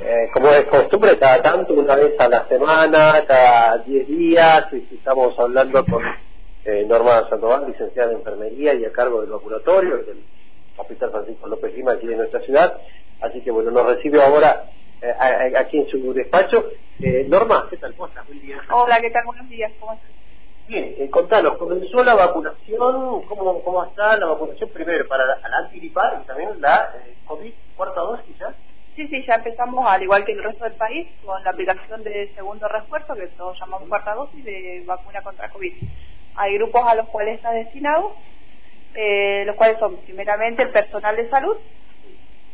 eh, como es costumbre, cada tanto, una vez a la semana, cada 10 días, y estamos hablando con eh, Norma Sandoval, licenciada en enfermería y a cargo del vacunatorio del Hospital Francisco López Lima, aquí en nuestra ciudad. Así que bueno, nos recibe ahora eh, aquí en su despacho. Eh, Norma, ¿qué tal? ¿Cómo estás? Buen día. Hola, ¿qué tal? Buenos días. ¿Cómo estás? Bien, eh, contanos, ¿comenzó la vacunación? ¿Cómo, ¿Cómo está la vacunación primero para la, la antigripal y también la eh, COVID cuarta dosis ya? Sí, sí, ya empezamos, al igual que el resto del país, con la aplicación de segundo refuerzo, que todos llamamos cuarta dosis, de vacuna contra COVID. Hay grupos a los cuales está destinado, eh, los cuales son primeramente el personal de salud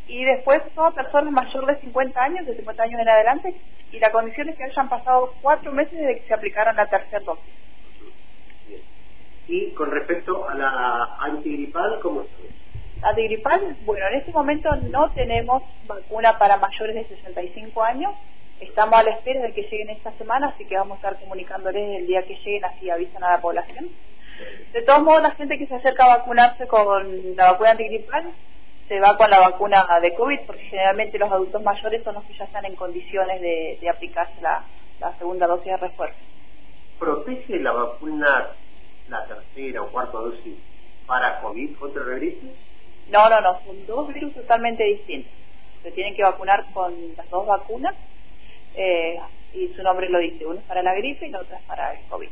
y después todas personas mayores de 50 años, de 50 años en adelante, y la condición es que hayan pasado cuatro meses desde que se aplicaron la tercera dosis. Y con respecto a la antigripal, ¿cómo está? Antigripal, bueno, en este momento no tenemos vacuna para mayores de 65 años. Estamos a la espera de que lleguen esta semana, así que vamos a estar comunicándoles el día que lleguen, así avisan a la población. De todos modos, la gente que se acerca a vacunarse con la vacuna antigripal se va con la vacuna de COVID, porque generalmente los adultos mayores son los que ya están en condiciones de, aplicarse la, segunda dosis de refuerzo. ¿Protege la vacuna la tercera o cuarta dosis para COVID contra el gripe? No, no, no, son dos virus totalmente distintos. Se tienen que vacunar con las dos vacunas eh, y su nombre lo dice, uno es para la gripe y la otra es para el COVID.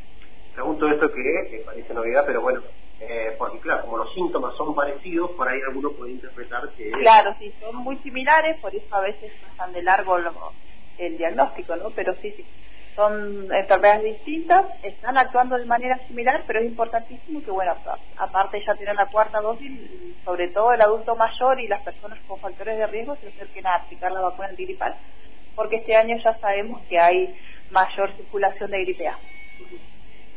Pregunto esto que, que parece novedad, pero bueno, eh, porque claro, como los síntomas son parecidos, por ahí alguno puede interpretar que... Claro, sí, son muy similares, por eso a veces pasan de largo lo- el diagnóstico, ¿no? Pero sí, sí, son enfermedades distintas, están actuando de manera similar, pero es importantísimo que, bueno, aparte ya tienen la cuarta dosis, sobre todo el adulto mayor y las personas con factores de riesgo se acerquen a aplicar la vacuna antigripal, porque este año ya sabemos que hay mayor circulación de gripe A.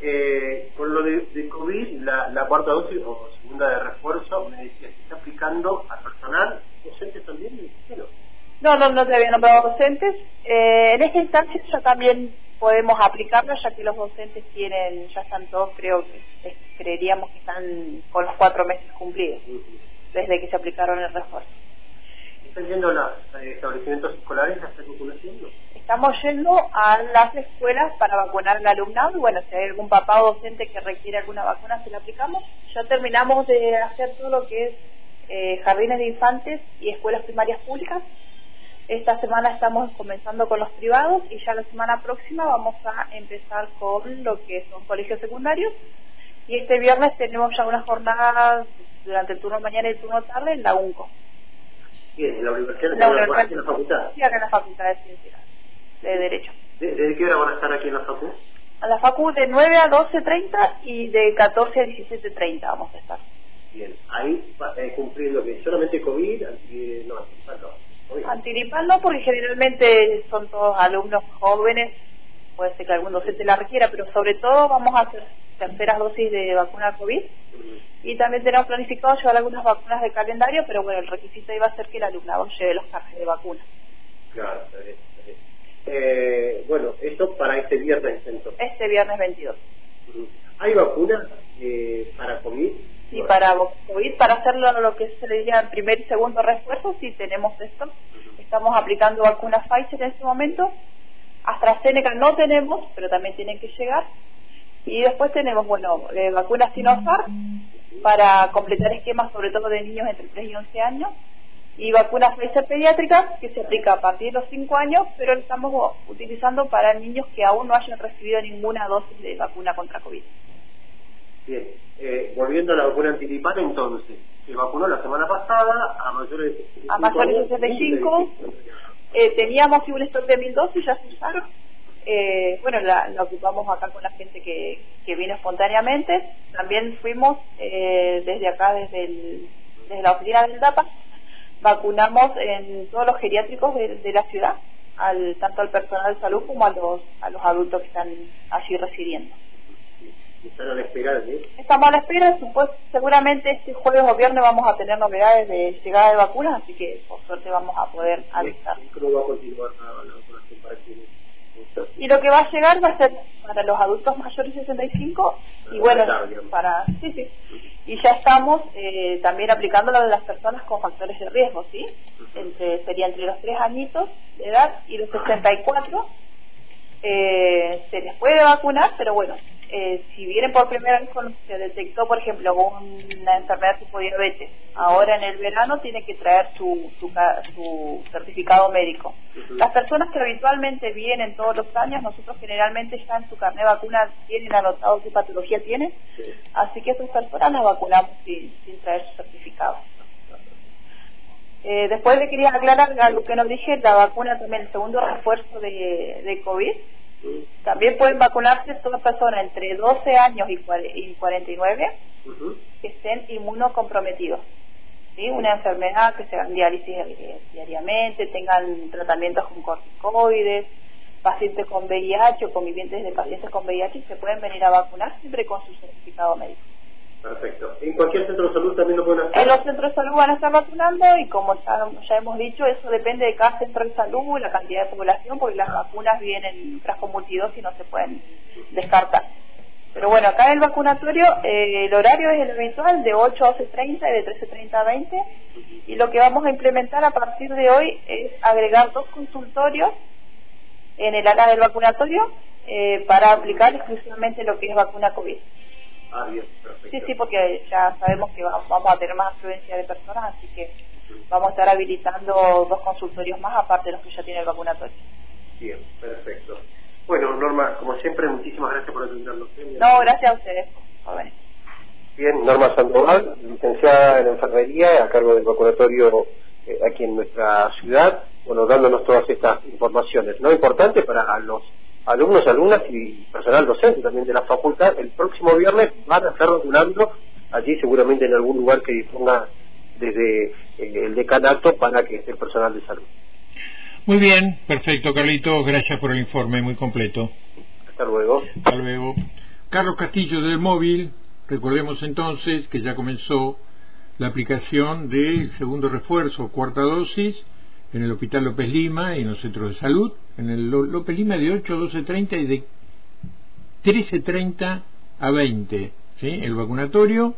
Eh, con lo de, de COVID, la, la cuarta dosis o segunda de refuerzo, me decía, se está aplicando al personal, docente también, no. No, no, no te había nombrado docentes. Eh, en esta instancia ya también podemos aplicarlo, ya que los docentes tienen, ya están todos, creo que eh, creeríamos que están con los cuatro meses cumplidos, desde que se aplicaron el refuerzo. ¿Están yendo a los eh, establecimientos escolares a hacer vacunación? Estamos yendo a las escuelas para vacunar al alumnado y bueno, si hay algún papá o docente que requiere alguna vacuna, se la aplicamos. Ya terminamos de hacer todo lo que es eh, jardines de infantes y escuelas primarias públicas. Esta semana estamos comenzando con los privados y ya la semana próxima vamos a empezar con lo que son colegios secundarios. Y este viernes tenemos ya unas jornadas durante el turno mañana y el turno tarde en la UNCO. Bien, en la universidad, La universidad- en la facultad. Sí, acá en la Facultad de Ciencias de Derecho. ¿De- ¿Desde qué hora van a estar aquí en la facu? A la facu de 9 a 12.30 y de 14 a 17.30 vamos a estar. Bien, ahí va, eh, cumpliendo que solamente COVID, anti, no, no, porque generalmente son todos alumnos jóvenes, puede ser que algún docente la requiera, pero sobre todo vamos a hacer terceras dosis de vacuna COVID y también tenemos planificado llevar algunas vacunas de calendario, pero bueno, el requisito iba a ser que el alumnado lleve los carnes de vacuna. Claro, está bien, está bien. Eh, bueno, esto para este viernes entonces. Este viernes 22. ¿Hay vacunas eh, para COVID? Para COVID, para hacerlo lo que se le el primer y segundo refuerzo, sí tenemos esto. Estamos aplicando vacunas Pfizer en este momento. AstraZeneca no tenemos, pero también tienen que llegar. Y después tenemos, bueno, eh, vacunas Sinopharm para completar esquemas sobre todo de niños entre 3 y 11 años. Y vacunas Pfizer pediátrica que se aplica a partir de los 5 años, pero lo estamos utilizando para niños que aún no hayan recibido ninguna dosis de vacuna contra COVID. Bien, eh, volviendo a la vacuna antigripal entonces, se vacunó la semana pasada a mayores de 65 A mayores de años, 65. Eh, teníamos un stock de 1000 dosis, ya se usaron. Eh, bueno, la, la ocupamos acá con la gente que, que vino espontáneamente. También fuimos eh, desde acá, desde, el, desde la oficina del DAPA, vacunamos en todos los geriátricos de, de la ciudad, al, tanto al personal de salud como a los, a los adultos que están allí residiendo. Están a la espera de Estamos a la espera, supues- seguramente este jueves o viernes vamos a tener novedades de llegada de vacunas, así que por suerte vamos a poder avisar. cómo va a continuar la, la vacunación para quienes Y lo que va a llegar va a ser para los adultos mayores de 65 y bueno, para sí, sí. Y ya estamos eh, también aplicando lo de las personas con factores de riesgo, ¿sí? entre, sería entre los tres añitos de edad y los 64, eh, se les puede vacunar, pero bueno, eh, si vienen por primera vez con, se detectó, por ejemplo, una enfermedad tipo diabetes, ahora en el verano tiene que traer su, su, certificado médico. Las personas que habitualmente vienen todos los años, nosotros generalmente ya en su carnet de vacuna tienen anotado qué patología tienen, así que esas personas las vacunamos sin, sin traer su certificado. Eh, después le quería aclarar algo que nos dije, la vacuna también, el segundo refuerzo de, de COVID, también pueden vacunarse todas personas entre 12 años y, 49 que estén inmunocomprometidos. ¿sí? Una enfermedad que se hagan diálisis diariamente, tengan tratamientos con corticoides, pacientes con VIH o convivientes de pacientes con VIH se pueden venir a vacunar siempre con su certificado médico. Perfecto. ¿En cualquier centro de salud también lo pueden hacer? En los centros de salud van a estar vacunando y como ya, hemos dicho, eso depende de cada centro de salud, la cantidad de población, porque las vacunas vienen en frasco multidosis y no se pueden descartar. Pero bueno, acá en el vacunatorio eh, el horario es el habitual de 8 a 12.30 y de 13.30 a 20 y lo que vamos a implementar a partir de hoy es agregar dos consultorios en el área del vacunatorio eh, para aplicar exclusivamente lo que es vacuna COVID. Ah, sí, sí, porque ya sabemos que vamos a tener más afluencia de personas, así que vamos a estar habilitando dos consultorios más, aparte de los que ya tiene el vacunatorio. Bien, perfecto. Bueno, Norma, como siempre, muchísimas gracias por atendernos. No, gracias a ustedes. Bien, Norma Sandoval, licenciada en enfermería, a cargo del vacunatorio eh, aquí en nuestra ciudad, bueno, dándonos todas estas informaciones, ¿no? Importante para los alumnos, alumnas y personal docente también de la facultad, el próximo viernes van a estar vacunando allí seguramente en algún lugar que disponga desde eh, el decanato para que esté el personal de salud. Muy bien, perfecto, Carlitos, gracias por el informe muy completo. Hasta luego. Hasta luego. Carlos Castillo del móvil, recordemos entonces que ya comenzó la aplicación del segundo refuerzo, cuarta dosis, en el Hospital López Lima y en los centros de salud, en el López Lima de 8 a 12.30 y de 13.30 a 20, ¿sí? el vacunatorio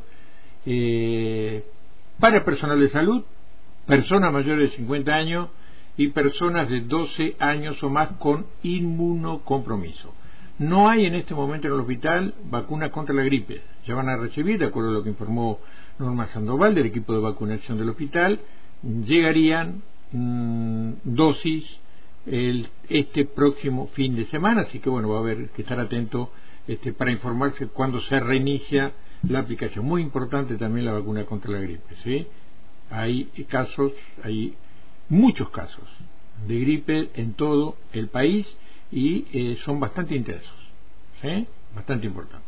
eh, para personal de salud, personas mayores de 50 años y personas de 12 años o más con inmunocompromiso. No hay en este momento en el hospital vacunas contra la gripe. Ya van a recibir, de acuerdo a lo que informó Norma Sandoval del equipo de vacunación del hospital, llegarían Mm, dosis el, este próximo fin de semana, así que bueno, va a haber que estar atento este, para informarse cuando se reinicia la aplicación. Muy importante también la vacuna contra la gripe, ¿sí? Hay casos, hay muchos casos de gripe en todo el país y eh, son bastante intensos. Bastante importantes.